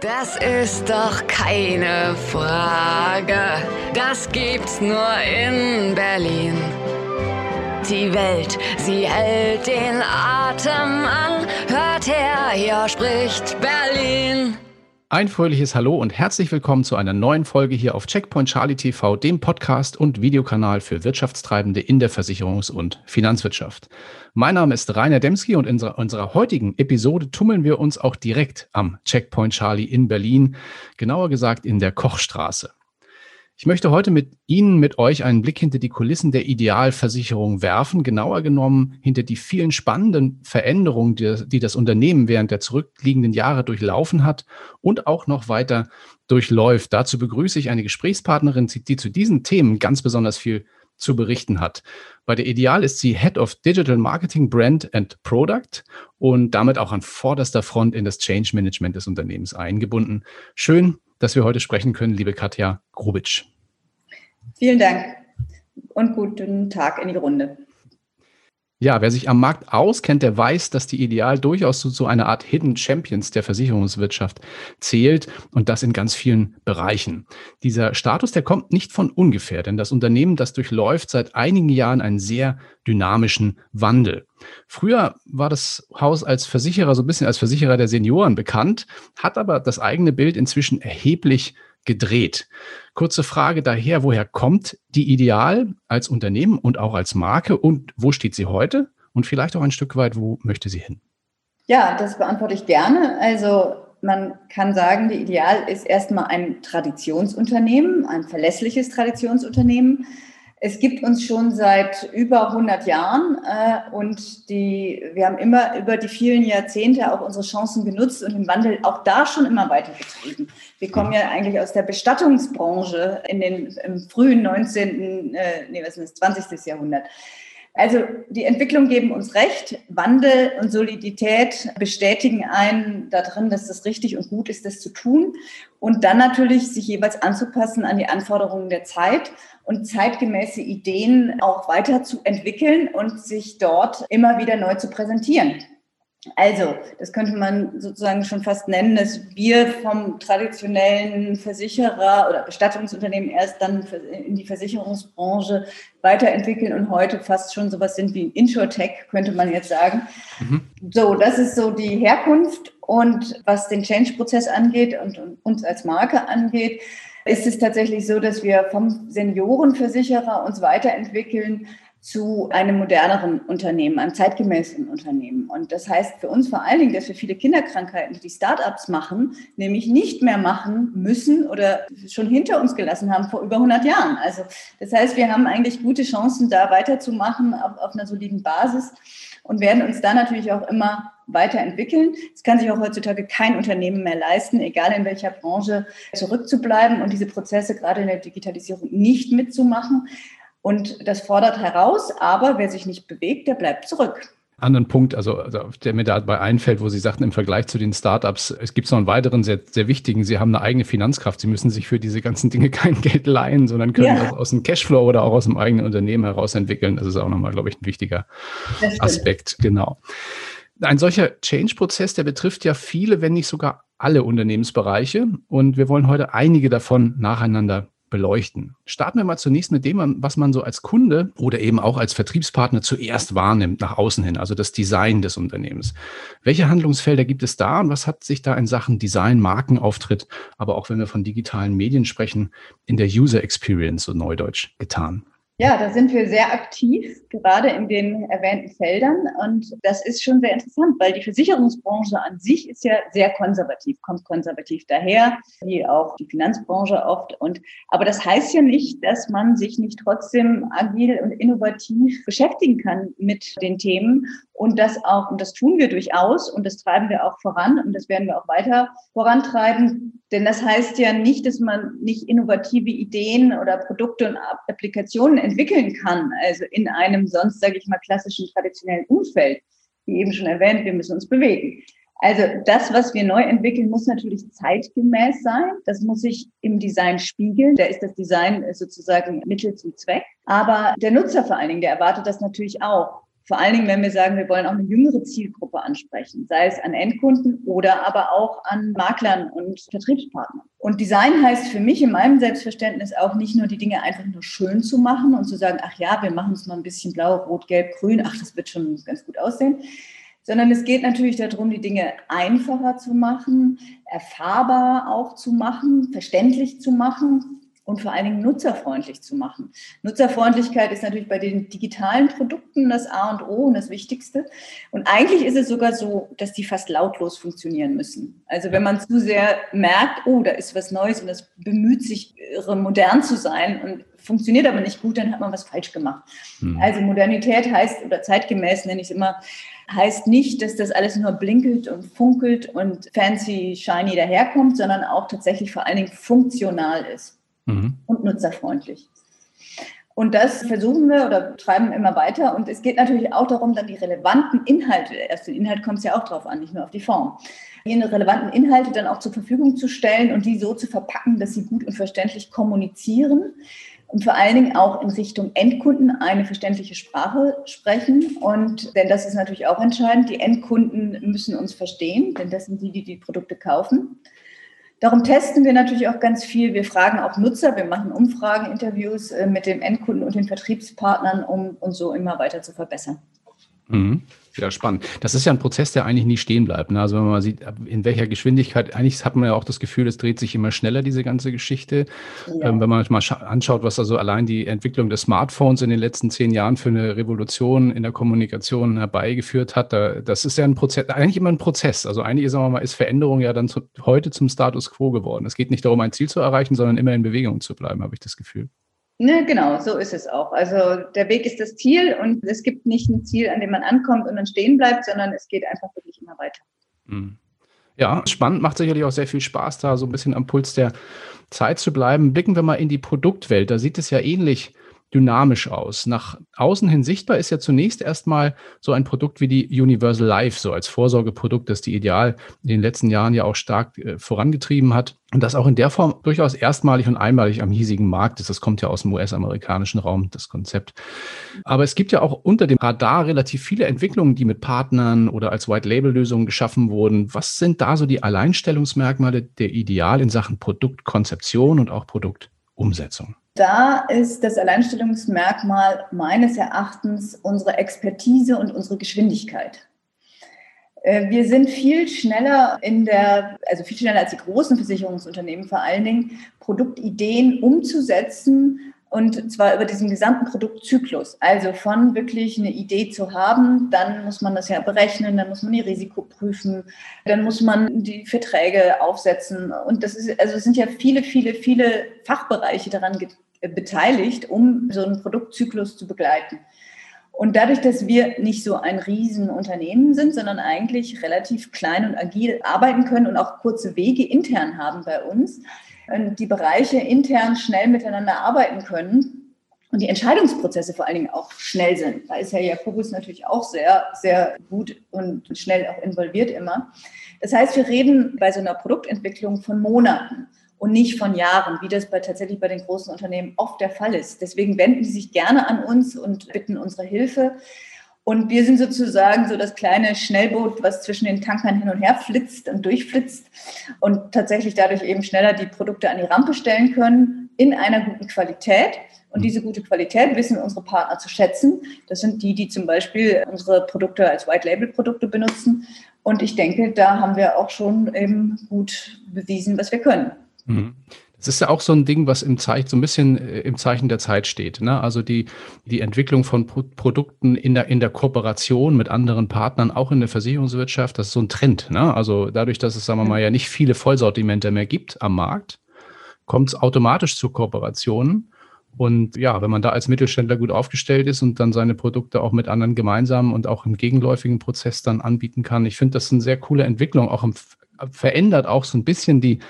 Das ist doch keine Frage. Das gibt's nur in Berlin. Die Welt, sie hält den Atem an. Hört her, hier spricht Berlin. Ein fröhliches Hallo und herzlich willkommen zu einer neuen Folge hier auf Checkpoint Charlie TV, dem Podcast und Videokanal für Wirtschaftstreibende in der Versicherungs- und Finanzwirtschaft. Mein Name ist Rainer Demski und in unserer heutigen Episode tummeln wir uns auch direkt am Checkpoint Charlie in Berlin, genauer gesagt in der Kochstraße. Ich möchte heute mit Ihnen, mit euch einen Blick hinter die Kulissen der Idealversicherung werfen, genauer genommen hinter die vielen spannenden Veränderungen, die, das Unternehmen während der zurückliegenden Jahre durchlaufen hat und auch noch weiter durchläuft. Dazu begrüße ich eine Gesprächspartnerin, die zu diesen Themen ganz besonders viel zu berichten hat. Bei der Ideal ist sie Head of Digital Marketing, Brand and Product und damit auch an vorderster Front in das Change Management des Unternehmens eingebunden. Schön, dass wir heute sprechen können, liebe Katja Grubitsch. Vielen Dank und guten Tag in die Runde. Ja, wer sich am Markt auskennt, der weiß, dass die Ideal durchaus zu so einer Art Hidden Champions der Versicherungswirtschaft zählt und das in ganz vielen Bereichen. Dieser Status, der kommt nicht von ungefähr, denn das Unternehmen, das durchläuft seit einigen Jahren einen sehr dynamischen Wandel. Früher war das Haus als Versicherer so ein bisschen als Versicherer der Senioren bekannt, hat aber das eigene Bild inzwischen erheblich gedreht. Kurze Frage daher, woher kommt die Ideal als Unternehmen und auch als Marke und wo steht sie heute? Und vielleicht auch ein Stück weit, wo möchte sie hin? Ja, das beantworte ich gerne. Also man kann sagen, die Ideal ist erstmal ein Traditionsunternehmen, ein verlässliches Traditionsunternehmen, es gibt uns schon seit über 100 Jahren äh, und die, wir haben immer über die vielen Jahrzehnte auch unsere Chancen genutzt und den Wandel auch da schon immer weitergetrieben. Wir kommen ja eigentlich aus der Bestattungsbranche in den, im frühen 19., äh, nee, was ist das, 20. Jahrhundert. Also die Entwicklung geben uns recht. Wandel und Solidität bestätigen einen darin, dass das richtig und gut ist, das zu tun. Und dann natürlich sich jeweils anzupassen an die Anforderungen der Zeit und zeitgemäße Ideen auch weiterzuentwickeln und sich dort immer wieder neu zu präsentieren. Also, das könnte man sozusagen schon fast nennen, dass wir vom traditionellen Versicherer oder Bestattungsunternehmen erst dann in die Versicherungsbranche weiterentwickeln und heute fast schon sowas sind wie Insurtech, könnte man jetzt sagen. Mhm. So, das ist so die Herkunft. Und was den Change-Prozess angeht und, und uns als Marke angeht, ist es tatsächlich so, dass wir vom Seniorenversicherer uns weiterentwickeln zu einem moderneren Unternehmen, einem zeitgemäßen Unternehmen. Und das heißt für uns vor allen Dingen, dass wir viele Kinderkrankheiten, die Startups machen, nämlich nicht mehr machen müssen oder schon hinter uns gelassen haben vor über 100 Jahren. Also das heißt, wir haben eigentlich gute Chancen, da weiterzumachen auf, auf einer soliden Basis und werden uns da natürlich auch immer weiterentwickeln. Es kann sich auch heutzutage kein Unternehmen mehr leisten, egal in welcher Branche, zurückzubleiben und diese Prozesse gerade in der Digitalisierung nicht mitzumachen. Und das fordert heraus, aber wer sich nicht bewegt, der bleibt zurück anderen Punkt, also, also der mir dabei einfällt, wo Sie sagten, im Vergleich zu den Startups, es gibt noch einen weiteren sehr, sehr wichtigen, Sie haben eine eigene Finanzkraft. Sie müssen sich für diese ganzen Dinge kein Geld leihen, sondern können ja. das aus dem Cashflow oder auch aus dem eigenen Unternehmen heraus entwickeln. Das ist auch nochmal, glaube ich, ein wichtiger Aspekt. Genau. Ein solcher Change-Prozess, der betrifft ja viele, wenn nicht sogar alle Unternehmensbereiche. Und wir wollen heute einige davon nacheinander beleuchten. Starten wir mal zunächst mit dem, was man so als Kunde oder eben auch als Vertriebspartner zuerst wahrnimmt, nach außen hin, also das Design des Unternehmens. Welche Handlungsfelder gibt es da und was hat sich da in Sachen Design, Markenauftritt, aber auch wenn wir von digitalen Medien sprechen, in der User Experience, so neudeutsch, getan? Ja, da sind wir sehr aktiv, gerade in den erwähnten Feldern. Und das ist schon sehr interessant, weil die Versicherungsbranche an sich ist ja sehr konservativ, kommt konservativ daher, wie auch die Finanzbranche oft. Und, aber das heißt ja nicht, dass man sich nicht trotzdem agil und innovativ beschäftigen kann mit den Themen und das auch, und das tun wir durchaus und das treiben wir auch voran und das werden wir auch weiter vorantreiben. Denn das heißt ja nicht, dass man nicht innovative Ideen oder Produkte und Applikationen entwickeln kann, also in einem sonst, sage ich mal, klassischen, traditionellen Umfeld. Wie eben schon erwähnt, wir müssen uns bewegen. Also das, was wir neu entwickeln, muss natürlich zeitgemäß sein. Das muss sich im Design spiegeln. Da ist das Design sozusagen Mittel zum Zweck. Aber der Nutzer vor allen Dingen, der erwartet das natürlich auch Vor allen Dingen, wenn wir sagen, wir wollen auch eine jüngere Zielgruppe ansprechen, sei es an Endkunden oder aber auch an Maklern und Vertriebspartnern. Und Design heißt für mich in meinem Selbstverständnis auch nicht nur die Dinge einfach nur schön zu machen und zu sagen, ach ja, wir machen es mal ein bisschen blau, rot, gelb, grün, ach, das wird schon ganz gut aussehen, sondern es geht natürlich darum, die Dinge einfacher zu machen, erfahrbar auch zu machen, verständlich zu machen und vor allen Dingen nutzerfreundlich zu machen. Nutzerfreundlichkeit ist natürlich bei den digitalen Produkten das A und O und das Wichtigste. Und eigentlich ist es sogar so, dass die fast lautlos funktionieren müssen. Also wenn man zu sehr merkt, oh, da ist was Neues und das bemüht sich, modern zu sein und funktioniert aber nicht gut, dann hat man was falsch gemacht. Hm. Also Modernität heißt, oder zeitgemäß nenne ich es immer, heißt nicht, dass das alles nur blinkelt und funkelt und fancy, shiny daherkommt, sondern auch tatsächlich vor allen Dingen funktional ist mhm. und nutzerfreundlich. Und das versuchen wir oder treiben immer weiter. Und es geht natürlich auch darum, dann die relevanten Inhalte, erst den Inhalt kommt es ja auch drauf an, nicht nur auf die Form, die relevanten Inhalte dann auch zur Verfügung zu stellen und die so zu verpacken, dass sie gut und verständlich kommunizieren und vor allen Dingen auch in Richtung Endkunden eine verständliche Sprache sprechen. Und denn das ist natürlich auch entscheidend, die Endkunden müssen uns verstehen, denn das sind die, die die Produkte kaufen. Darum testen wir natürlich auch ganz viel. Wir fragen auch Nutzer, wir machen Umfragen, Interviews äh, mit dem Endkunden und den Vertriebspartnern, um uns so immer weiter zu verbessern. Mhm. Ja, spannend. Das ist ja ein Prozess, der eigentlich nie stehen bleibt. Ne? Also wenn man sieht, in welcher Geschwindigkeit, eigentlich hat man ja auch das Gefühl, es dreht sich immer schneller, diese ganze Geschichte. Ja. Ähm, wenn man mal anschaut, was also allein die Entwicklung des Smartphones in den letzten zehn Jahren für eine Revolution in der Kommunikation herbeigeführt hat, da, das ist ja ein Prozess, eigentlich immer ein Prozess. Also eigentlich, sagen wir mal, ist Veränderung ja dann zu, heute zum Status quo geworden. Es geht nicht darum, ein Ziel zu erreichen, sondern immer in Bewegung zu bleiben, habe ich das Gefühl. Ne, genau, so ist es auch. Also der Weg ist das Ziel und es gibt nicht ein Ziel, an dem man ankommt und dann stehen bleibt, sondern es geht einfach wirklich immer weiter. Mhm. Ja, spannend, macht sicherlich auch sehr viel Spaß, da so ein bisschen am Puls der Zeit zu bleiben. Blicken wir mal in die Produktwelt. Da sieht es ja ähnlich dynamisch aus. Nach außen hin sichtbar ist ja zunächst erstmal so ein Produkt wie die Universal Life, so als Vorsorgeprodukt, das die Ideal in den letzten Jahren ja auch stark äh, vorangetrieben hat und das auch in der Form durchaus erstmalig und einmalig am hiesigen Markt ist. Das kommt ja aus dem US-amerikanischen Raum, das Konzept. Aber es gibt ja auch unter dem Radar relativ viele Entwicklungen, die mit Partnern oder als White-Label-Lösungen geschaffen wurden. Was sind da so die Alleinstellungsmerkmale der Ideal in Sachen Produktkonzeption und auch Produktumsetzung? Da ist das Alleinstellungsmerkmal meines Erachtens unsere Expertise und unsere Geschwindigkeit. Äh, wir sind viel schneller in der, also viel schneller als die großen Versicherungsunternehmen vor allen Dingen, Produktideen umzusetzen und zwar über diesen gesamten Produktzyklus. Also von wirklich eine Idee zu haben, dann muss man das ja berechnen, dann muss man die Risiko prüfen, dann muss man die Verträge aufsetzen. Und das ist, also es sind ja viele, viele, viele Fachbereiche daran beteiligt, um so einen Produktzyklus zu begleiten. Und dadurch, dass wir nicht so ein Riesenunternehmen sind, sondern eigentlich relativ klein und agil arbeiten können und auch kurze Wege intern haben bei uns, die Bereiche intern schnell miteinander arbeiten können und die Entscheidungsprozesse vor allen Dingen auch schnell sind. Da ist Herr Jakobus natürlich auch sehr, sehr gut und schnell auch involviert immer. Das heißt, wir reden bei so einer Produktentwicklung von Monaten und nicht von Jahren, wie das bei, tatsächlich bei den großen Unternehmen oft der Fall ist. Deswegen wenden sie sich gerne an uns und bitten unsere Hilfe. Und wir sind sozusagen so das kleine Schnellboot, was zwischen den Tankern hin und her flitzt und durchflitzt und tatsächlich dadurch eben schneller die Produkte an die Rampe stellen können in einer guten Qualität. Und diese gute Qualität wissen unsere Partner zu schätzen. Das sind die, die zum Beispiel unsere Produkte als White-Label-Produkte benutzen. Und ich denke, da haben wir auch schon eben gut bewiesen, was wir können. Mhm. Das ist ja auch so ein Ding, was im Zeichen, so ein bisschen äh, im Zeichen der Zeit steht. Ne? Also die, die Entwicklung von Pro Produkten in der, in der Kooperation mit anderen Partnern, auch in der Versicherungswirtschaft, das ist so ein Trend. Ne? Also dadurch, dass es, sagen wir mal, ja nicht viele Vollsortimente mehr gibt am Markt, kommt es automatisch zu Kooperationen. Und ja, wenn man da als Mittelständler gut aufgestellt ist und dann seine Produkte auch mit anderen gemeinsam und auch im gegenläufigen Prozess dann anbieten kann, ich finde das eine sehr coole Entwicklung, auch im, verändert auch so ein bisschen die,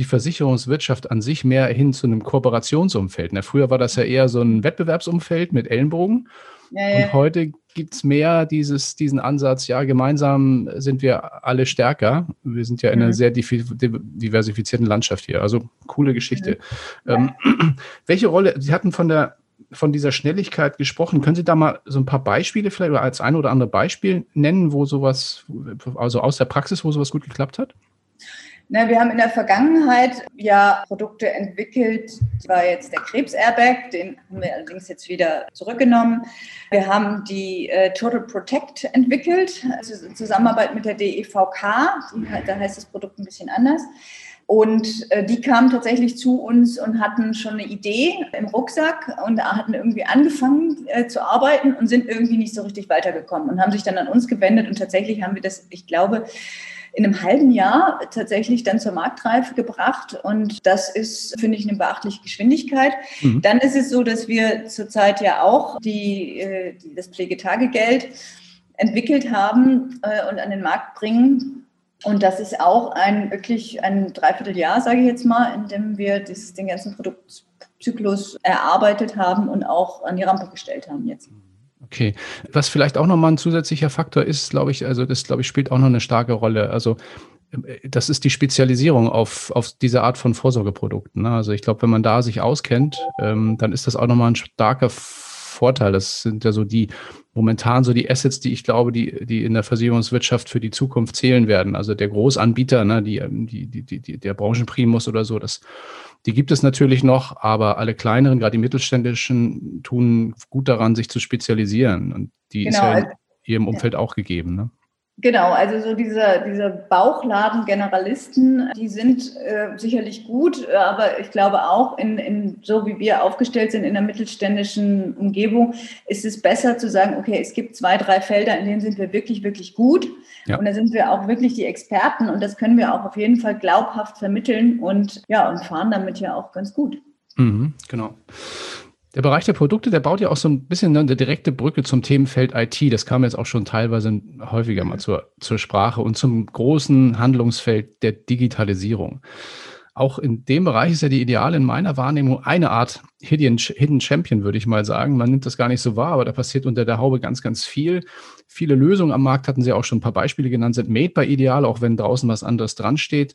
die Versicherungswirtschaft an sich mehr hin zu einem Kooperationsumfeld. Na, früher war das ja eher so ein Wettbewerbsumfeld mit Ellenbogen. Ja, ja. Und heute gibt es mehr dieses, diesen Ansatz, ja, gemeinsam sind wir alle stärker. Wir sind ja in einer mhm. sehr diversifizierten Landschaft hier. Also coole Geschichte. Mhm. Ähm, welche Rolle, Sie hatten von der von dieser Schnelligkeit gesprochen. Können Sie da mal so ein paar Beispiele vielleicht oder als ein oder andere Beispiel nennen, wo sowas, also aus der Praxis, wo sowas gut geklappt hat? Na, wir haben in der Vergangenheit ja Produkte entwickelt, das war jetzt der Krebs-Airbag, den haben wir allerdings jetzt wieder zurückgenommen. Wir haben die äh, Total Protect entwickelt, also in Zusammenarbeit mit der DEVK, die, da heißt das Produkt ein bisschen anders. Und äh, die kamen tatsächlich zu uns und hatten schon eine Idee im Rucksack und hatten irgendwie angefangen äh, zu arbeiten und sind irgendwie nicht so richtig weitergekommen und haben sich dann an uns gewendet. Und tatsächlich haben wir das, ich glaube, in einem halben Jahr tatsächlich dann zur Marktreife gebracht. Und das ist, finde ich, eine beachtliche Geschwindigkeit. Mhm. Dann ist es so, dass wir zurzeit ja auch die, äh, das Pflegetagegeld entwickelt haben äh, und an den Markt bringen. Und das ist auch ein wirklich ein Dreivierteljahr, sage ich jetzt mal, in dem wir das, den ganzen Produktzyklus erarbeitet haben und auch an die Rampe gestellt haben jetzt. Okay. Was vielleicht auch nochmal ein zusätzlicher Faktor ist, glaube ich, also das, glaube ich, spielt auch noch eine starke Rolle. Also äh, das ist die Spezialisierung auf, auf diese Art von Vorsorgeprodukten. Ne? Also ich glaube, wenn man da sich auskennt, ähm, dann ist das auch nochmal ein starker Vorteil. Das sind ja so die momentan so die Assets, die ich glaube, die, die in der Versicherungswirtschaft für die Zukunft zählen werden. Also der Großanbieter, ne, die, die, die, die, der Branchenprimus oder so, das die gibt es natürlich noch, aber alle kleineren, gerade die mittelständischen, tun gut daran, sich zu spezialisieren. Und die genau, ist ja in also ihrem Umfeld auch gegeben. Ne? Genau, also so diese, diese Bauchladen-Generalisten, die sind äh, sicherlich gut, aber ich glaube auch, in, in, so wie wir aufgestellt sind in der mittelständischen Umgebung, ist es besser zu sagen, okay, es gibt zwei, drei Felder, in denen sind wir wirklich, wirklich gut. Ja. Und da sind wir auch wirklich die Experten und das können wir auch auf jeden Fall glaubhaft vermitteln und ja, und fahren damit ja auch ganz gut. Mhm, genau. Der Bereich der Produkte, der baut ja auch so ein bisschen eine direkte Brücke zum Themenfeld IT. Das kam jetzt auch schon teilweise häufiger mal zur, zur Sprache und zum großen Handlungsfeld der Digitalisierung. Auch in dem Bereich ist ja die Ideal in meiner Wahrnehmung eine Art Hidden, Hidden Champion, würde ich mal sagen. Man nimmt das gar nicht so wahr, aber da passiert unter der Haube ganz, ganz viel. Viele Lösungen am Markt, hatten Sie auch schon ein paar Beispiele genannt, sind made bei Ideal, auch wenn draußen was anderes dran steht.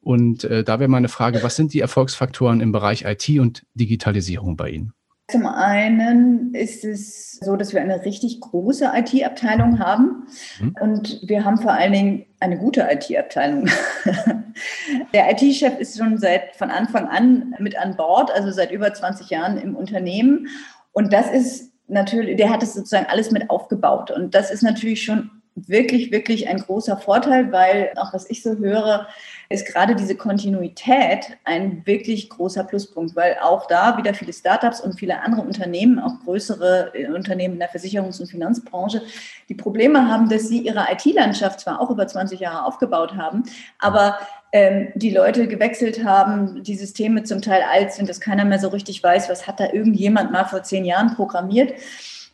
Und äh, da wäre meine Frage, was sind die Erfolgsfaktoren im Bereich IT und Digitalisierung bei Ihnen? Zum einen ist es so, dass wir eine richtig große IT-Abteilung haben mhm. und wir haben vor allen Dingen eine gute IT-Abteilung. Der IT-Chef ist schon seit von Anfang an mit an Bord, also seit über 20 Jahren im Unternehmen und das ist natürlich, der hat es sozusagen alles mit aufgebaut und das ist natürlich schon wirklich, wirklich ein großer Vorteil, weil auch was ich so höre, ist gerade diese Kontinuität ein wirklich großer Pluspunkt, weil auch da wieder viele Startups und viele andere Unternehmen, auch größere äh, Unternehmen in der Versicherungs- und Finanzbranche, die Probleme haben, dass sie ihre IT-Landschaft zwar auch über 20 Jahre aufgebaut haben, aber ähm, die Leute gewechselt haben, die Systeme zum Teil alt sind, dass keiner mehr so richtig weiß, was hat da irgendjemand mal vor zehn Jahren programmiert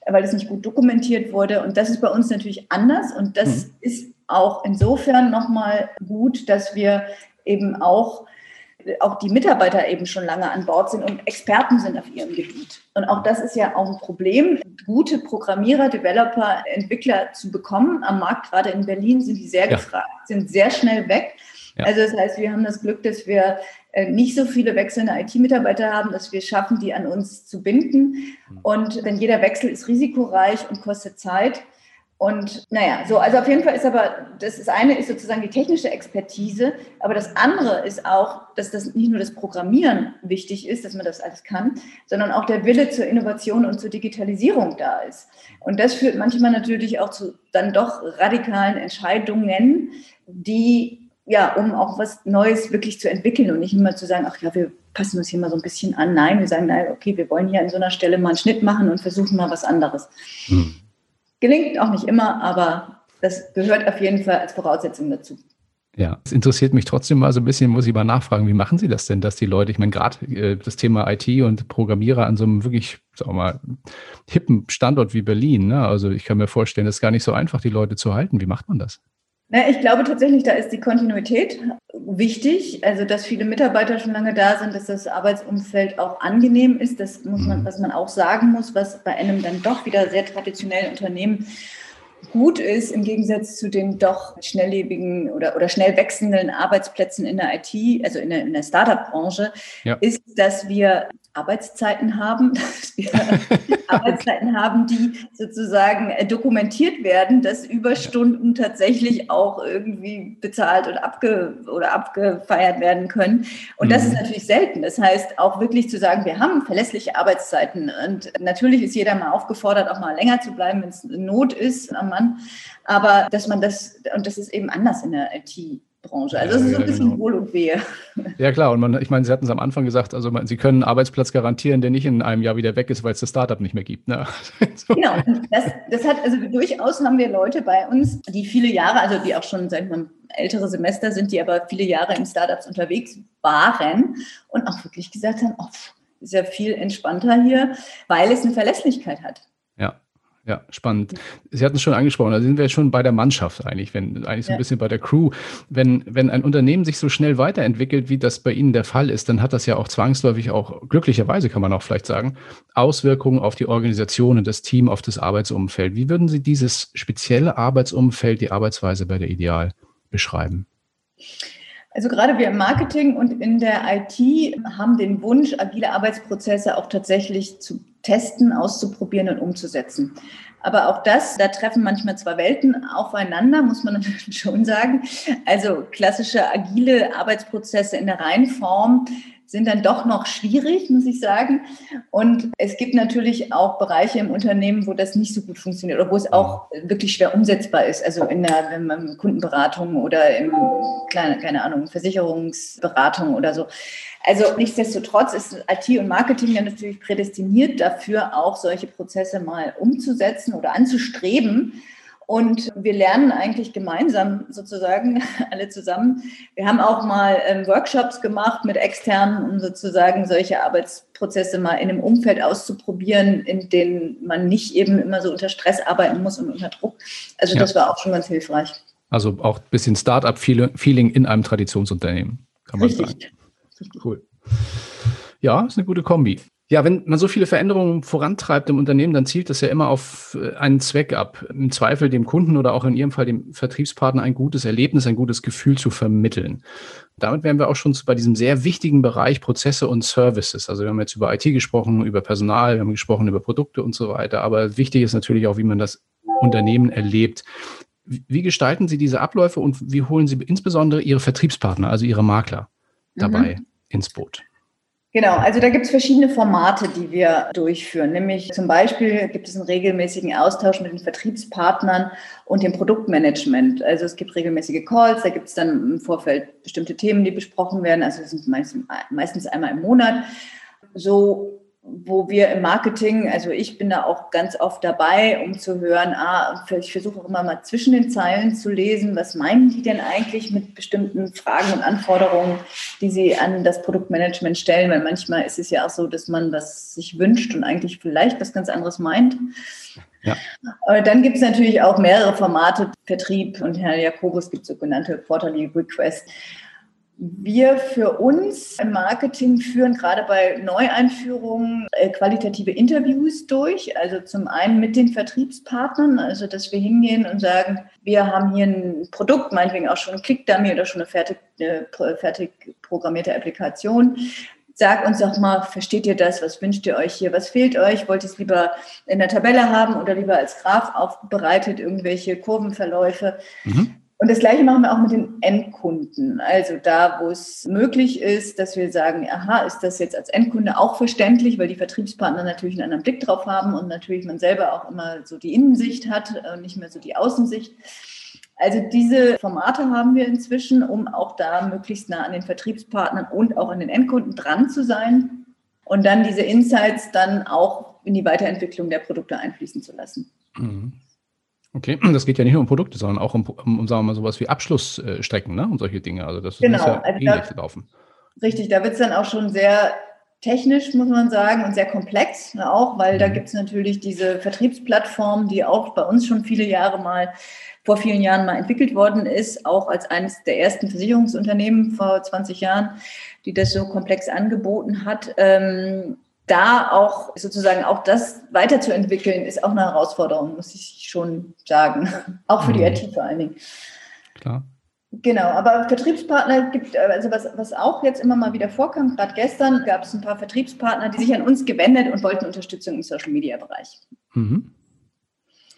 weil es nicht gut dokumentiert wurde. Und das ist bei uns natürlich anders. Und das mhm. ist auch insofern nochmal gut, dass wir eben auch auch die Mitarbeiter eben schon lange an Bord sind und Experten sind auf ihrem Gebiet. Und auch das ist ja auch ein Problem, gute Programmierer, Developer, Entwickler zu bekommen. Am Markt, gerade in Berlin, sind die sehr ja. gefragt, sind sehr schnell weg. Ja. Also das heißt, wir haben das Glück, dass wir nicht so viele wechselnde IT-Mitarbeiter haben, dass wir schaffen, die an uns zu binden. Mhm. Und wenn jeder Wechsel ist risikoreich und kostet Zeit. Und naja, so, also auf jeden Fall ist aber, das, das eine ist sozusagen die technische Expertise, aber das andere ist auch, dass das nicht nur das Programmieren wichtig ist, dass man das alles kann, sondern auch der Wille zur Innovation und zur Digitalisierung da ist. Und das führt manchmal natürlich auch zu dann doch radikalen Entscheidungen, die ja, um auch was Neues wirklich zu entwickeln und nicht immer zu sagen, ach ja, wir passen uns hier mal so ein bisschen an. Nein, wir sagen, nein, okay, wir wollen hier an so einer Stelle mal einen Schnitt machen und versuchen mal was anderes. Hm. Gelingt auch nicht immer, aber das gehört auf jeden Fall als Voraussetzung dazu. Ja, es interessiert mich trotzdem mal so ein bisschen, muss ich mal nachfragen, wie machen Sie das denn, dass die Leute, ich meine, gerade äh, das Thema IT und Programmierer an so einem wirklich, sagen wir mal, hippen Standort wie Berlin, ne? also ich kann mir vorstellen, das ist gar nicht so einfach, die Leute zu halten. Wie macht man das? Na, ich glaube tatsächlich, da ist die Kontinuität wichtig. Also, dass viele Mitarbeiter schon lange da sind, dass das Arbeitsumfeld auch angenehm ist. Das muss man, mhm. was man auch sagen muss, was bei einem dann doch wieder sehr traditionellen Unternehmen gut ist im Gegensatz zu den doch schnelllebigen oder, oder schnell wechselnden Arbeitsplätzen in der IT, also in der, in der Startup-Branche, ja. ist, dass wir Arbeitszeiten haben, dass wir Arbeitszeiten haben, die sozusagen äh, dokumentiert werden, dass Überstunden tatsächlich auch irgendwie bezahlt oder, abge oder abgefeiert werden können. Und das ist mhm. natürlich selten. Das heißt, auch wirklich zu sagen, wir haben verlässliche Arbeitszeiten. Und natürlich ist jeder mal aufgefordert, auch mal länger zu bleiben, wenn es Not ist am Mann. Aber dass man das, und das ist eben anders in der IT. Branche. Also es ist so ein bisschen genau. Wohl und Wehe. Ja klar, und man, ich meine, Sie hatten es am Anfang gesagt, also man, Sie können einen Arbeitsplatz garantieren, der nicht in einem Jahr wieder weg ist, weil es das Startup nicht mehr gibt. Ne? so. Genau, das, das hat, also durchaus haben wir Leute bei uns, die viele Jahre, also die auch schon, sag ich mal, ältere Semester sind, die aber viele Jahre in Startups unterwegs waren und auch wirklich gesagt haben, oh, ist ja viel entspannter hier, weil es eine Verlässlichkeit hat. Ja. Ja, spannend. Sie hatten es schon angesprochen, da sind wir schon bei der Mannschaft eigentlich, wenn, eigentlich so ein ja. bisschen bei der Crew. Wenn, wenn ein Unternehmen sich so schnell weiterentwickelt, wie das bei Ihnen der Fall ist, dann hat das ja auch zwangsläufig auch, glücklicherweise kann man auch vielleicht sagen, Auswirkungen auf die Organisation und das Team, auf das Arbeitsumfeld. Wie würden Sie dieses spezielle Arbeitsumfeld, die Arbeitsweise bei der Ideal beschreiben? Also gerade wir im Marketing und in der IT haben den Wunsch, agile Arbeitsprozesse auch tatsächlich zu testen, auszuprobieren und umzusetzen. Aber auch das, da treffen manchmal zwei Welten aufeinander, muss man schon sagen. Also klassische agile Arbeitsprozesse in der Reihenform sind dann doch noch schwierig, muss ich sagen. Und es gibt natürlich auch Bereiche im Unternehmen, wo das nicht so gut funktioniert oder wo es auch wirklich schwer umsetzbar ist. Also in der in Kundenberatung oder im, keine, keine Ahnung, Versicherungsberatung oder so. Also nichtsdestotrotz ist IT und Marketing ja natürlich prädestiniert dafür, auch solche Prozesse mal umzusetzen oder anzustreben. Und wir lernen eigentlich gemeinsam sozusagen alle zusammen. Wir haben auch mal ähm, Workshops gemacht mit externen, um sozusagen solche Arbeitsprozesse mal in einem Umfeld auszuprobieren, in dem man nicht eben immer so unter Stress arbeiten muss und unter Druck. Also ja. das war auch schon ganz hilfreich. Also auch ein bisschen Start-up-Feeling in einem Traditionsunternehmen, kann man Richtig. sagen. Cool. Ja, ist eine gute Kombi. Ja, wenn man so viele Veränderungen vorantreibt im Unternehmen, dann zielt das ja immer auf äh, einen Zweck ab. Im Zweifel dem Kunden oder auch in Ihrem Fall dem Vertriebspartner ein gutes Erlebnis, ein gutes Gefühl zu vermitteln. Damit wären wir auch schon bei diesem sehr wichtigen Bereich Prozesse und Services. Also wir haben jetzt über IT gesprochen, über Personal, wir haben gesprochen über Produkte und so weiter. Aber wichtig ist natürlich auch, wie man das Unternehmen erlebt. Wie gestalten Sie diese Abläufe und wie holen Sie insbesondere Ihre Vertriebspartner, also Ihre Makler, dabei mhm. ins Boot? Genau, also da gibt es verschiedene Formate, die wir durchführen. Nämlich zum Beispiel gibt es einen regelmäßigen Austausch mit den Vertriebspartnern und dem Produktmanagement. Also es gibt regelmäßige Calls, da gibt es dann im Vorfeld bestimmte Themen, die besprochen werden. Also es sind meistens, meistens einmal im Monat. So wo wir im Marketing, also ich bin da auch ganz oft dabei, um zu hören, ah, ich versuche auch immer mal zwischen den Zeilen zu lesen, was meinen die denn eigentlich mit bestimmten Fragen und Anforderungen, die sie an das Produktmanagement stellen, weil manchmal ist es ja auch so, dass man was sich wünscht und eigentlich vielleicht was ganz anderes meint. Ja. Dann gibt es natürlich auch mehrere Formate, Vertrieb und Herr Jakobus gibt sogenannte Quarterly Requests wir für uns im Marketing führen gerade bei Neueinführungen äh, qualitative Interviews durch. Also zum einen mit den Vertriebspartnern, also dass wir hingehen und sagen, wir haben hier ein Produkt, meinetwegen auch schon ein Click-Dummy oder schon eine fertig, eine fertig programmierte Applikation. Sag uns doch mal, versteht ihr das? Was wünscht ihr euch hier? Was fehlt euch? Wollt ihr es lieber in der Tabelle haben oder lieber als Graph aufbereitet, irgendwelche Kurvenverläufe? Mhm. Und das Gleiche machen wir auch mit den Endkunden. Also da, wo es möglich ist, dass wir sagen, aha, ist das jetzt als Endkunde auch verständlich, weil die Vertriebspartner natürlich einen anderen Blick drauf haben und natürlich man selber auch immer so die Innensicht hat und nicht mehr so die Außensicht. Also diese Formate haben wir inzwischen, um auch da möglichst nah an den Vertriebspartnern und auch an den Endkunden dran zu sein und dann diese Insights dann auch in die Weiterentwicklung der Produkte einfließen zu lassen. Mhm. Okay, das geht ja nicht nur um Produkte, sondern auch um, um, um sagen wir mal, sowas wie Abschlussstrecken ne? und solche Dinge. Also das genau, muss ja also ähnlich da, laufen. Richtig, da wird es dann auch schon sehr technisch, muss man sagen, und sehr komplex ne, auch, weil mhm. da gibt es natürlich diese Vertriebsplattform, die auch bei uns schon viele Jahre mal, vor vielen Jahren mal entwickelt worden ist, auch als eines der ersten Versicherungsunternehmen vor 20 Jahren, die das so komplex angeboten hat. Ähm, da auch sozusagen auch das weiterzuentwickeln, ist auch eine Herausforderung, muss ich schon sagen. Auch für die mhm. IT vor allen Dingen. Klar. Genau, aber Vertriebspartner gibt, also was, was auch jetzt immer mal wieder vorkam, gerade gestern gab es ein paar Vertriebspartner, die sich an uns gewendet und wollten Unterstützung im Social Media Bereich. Mhm.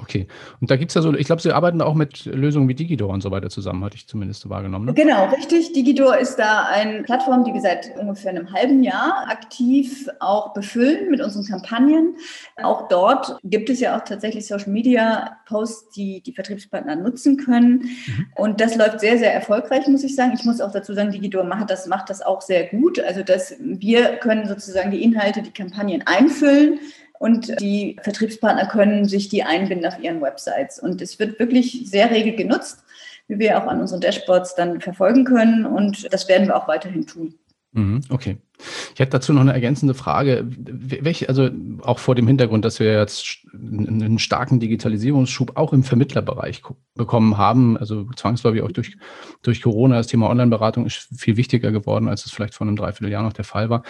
Okay. Und da gibt es ja so, ich glaube, Sie arbeiten da auch mit Lösungen wie Digidor und so weiter zusammen, hatte ich zumindest wahrgenommen. Ne? Genau, richtig. Digidor ist da eine Plattform, die wir seit ungefähr einem halben Jahr aktiv auch befüllen mit unseren Kampagnen. Auch dort gibt es ja auch tatsächlich Social Media Posts, die die Vertriebspartner nutzen können. Mhm. Und das läuft sehr, sehr erfolgreich, muss ich sagen. Ich muss auch dazu sagen, Digidor macht das, macht das auch sehr gut. Also, dass wir können sozusagen die Inhalte, die Kampagnen einfüllen und die Vertriebspartner können sich die einbinden auf ihren Websites. Und es wird wirklich sehr rege genutzt, wie wir auch an unseren Dashboards dann verfolgen können. Und das werden wir auch weiterhin tun. Mhm, okay. Ich hätte dazu noch eine ergänzende Frage. Welche, also auch vor dem Hintergrund, dass wir jetzt einen starken Digitalisierungsschub auch im Vermittlerbereich bekommen haben, also zwangsläufig auch durch, durch Corona, das Thema Online-Beratung ist viel wichtiger geworden, als es vielleicht vor einem Dreivierteljahr noch der Fall war.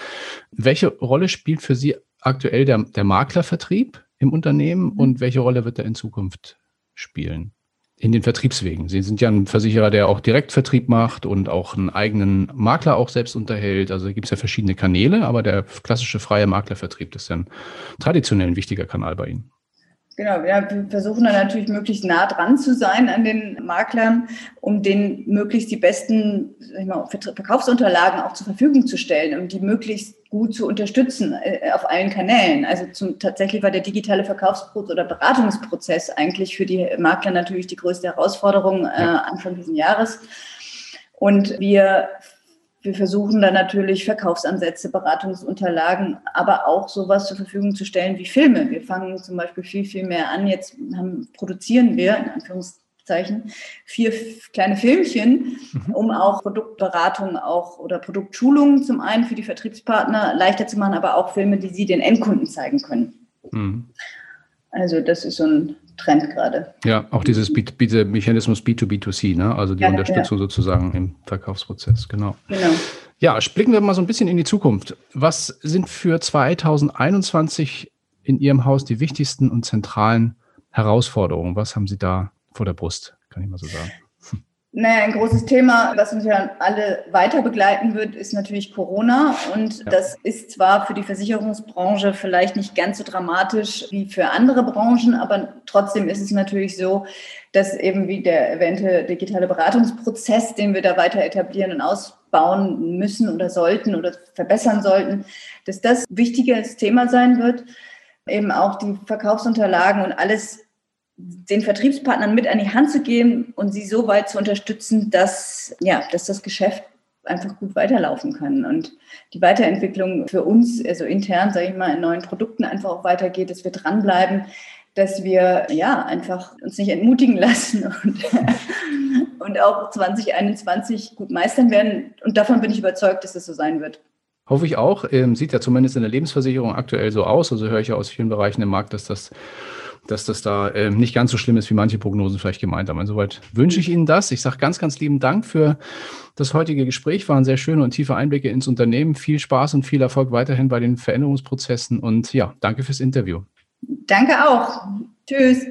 Welche Rolle spielt für Sie aktuell der, der Maklervertrieb im Unternehmen mhm. und welche Rolle wird er in Zukunft spielen? In den Vertriebswegen. Sie sind ja ein Versicherer, der auch Direktvertrieb macht und auch einen eigenen Makler auch selbst unterhält. Also gibt es ja verschiedene Kanäle, aber der klassische freie Maklervertrieb ist ja ein traditionell ein wichtiger Kanal bei Ihnen. Genau, wir versuchen dann natürlich möglichst nah dran zu sein an den Maklern, um denen möglichst die besten mal, Verkaufsunterlagen auch zur Verfügung zu stellen, um die möglichst gut zu unterstützen äh, auf allen Kanälen. Also zum, tatsächlich war der digitale Verkaufsprozess oder Beratungsprozess eigentlich für die Makler natürlich die größte Herausforderung äh, Anfang dieses Jahres. Und wir wir versuchen dann natürlich Verkaufsansätze, Beratungsunterlagen, aber auch sowas zur Verfügung zu stellen wie Filme. Wir fangen zum Beispiel viel, viel mehr an. Jetzt haben, produzieren wir, in Anführungszeichen, vier kleine Filmchen, mhm. um auch Produktberatung auch oder Produktschulungen zum einen für die Vertriebspartner leichter zu machen, aber auch Filme, die sie den Endkunden zeigen können. Mhm. Also das ist so ein Trend gerade. Ja, auch dieses B dieser Mechanismus B2B2C, ne? also die ja, Unterstützung ja. sozusagen im Verkaufsprozess, genau. genau. Ja, blicken wir mal so ein bisschen in die Zukunft. Was sind für 2021 in Ihrem Haus die wichtigsten und zentralen Herausforderungen? Was haben Sie da vor der Brust, kann ich mal so sagen? Naja, ein großes Thema, was uns ja alle weiter begleiten wird, ist natürlich Corona. Und ja. das ist zwar für die Versicherungsbranche vielleicht nicht ganz so dramatisch wie für andere Branchen, aber trotzdem ist es natürlich so, dass eben wie der erwähnte digitale Beratungsprozess, den wir da weiter etablieren und ausbauen müssen oder sollten oder verbessern sollten, dass das ein wichtiges Thema sein wird. Eben auch die Verkaufsunterlagen und alles den Vertriebspartnern mit an die Hand zu geben und sie so weit zu unterstützen, dass, ja, dass das Geschäft einfach gut weiterlaufen kann und die Weiterentwicklung für uns, also intern, sage ich mal, in neuen Produkten einfach auch weitergeht, dass wir dranbleiben, dass wir ja einfach uns nicht entmutigen lassen und, und auch 2021 gut meistern werden. Und davon bin ich überzeugt, dass es das so sein wird. Hoffe ich auch. Ähm, sieht ja zumindest in der Lebensversicherung aktuell so aus. Also höre ich ja aus vielen Bereichen im Markt, dass das dass das da äh, nicht ganz so schlimm ist, wie manche Prognosen vielleicht gemeint haben. Insoweit wünsche ich Ihnen das. Ich sage ganz, ganz lieben Dank für das heutige Gespräch. Waren sehr schöne und tiefe Einblicke ins Unternehmen. Viel Spaß und viel Erfolg weiterhin bei den Veränderungsprozessen. Und ja, danke fürs Interview. Danke auch. Tschüss.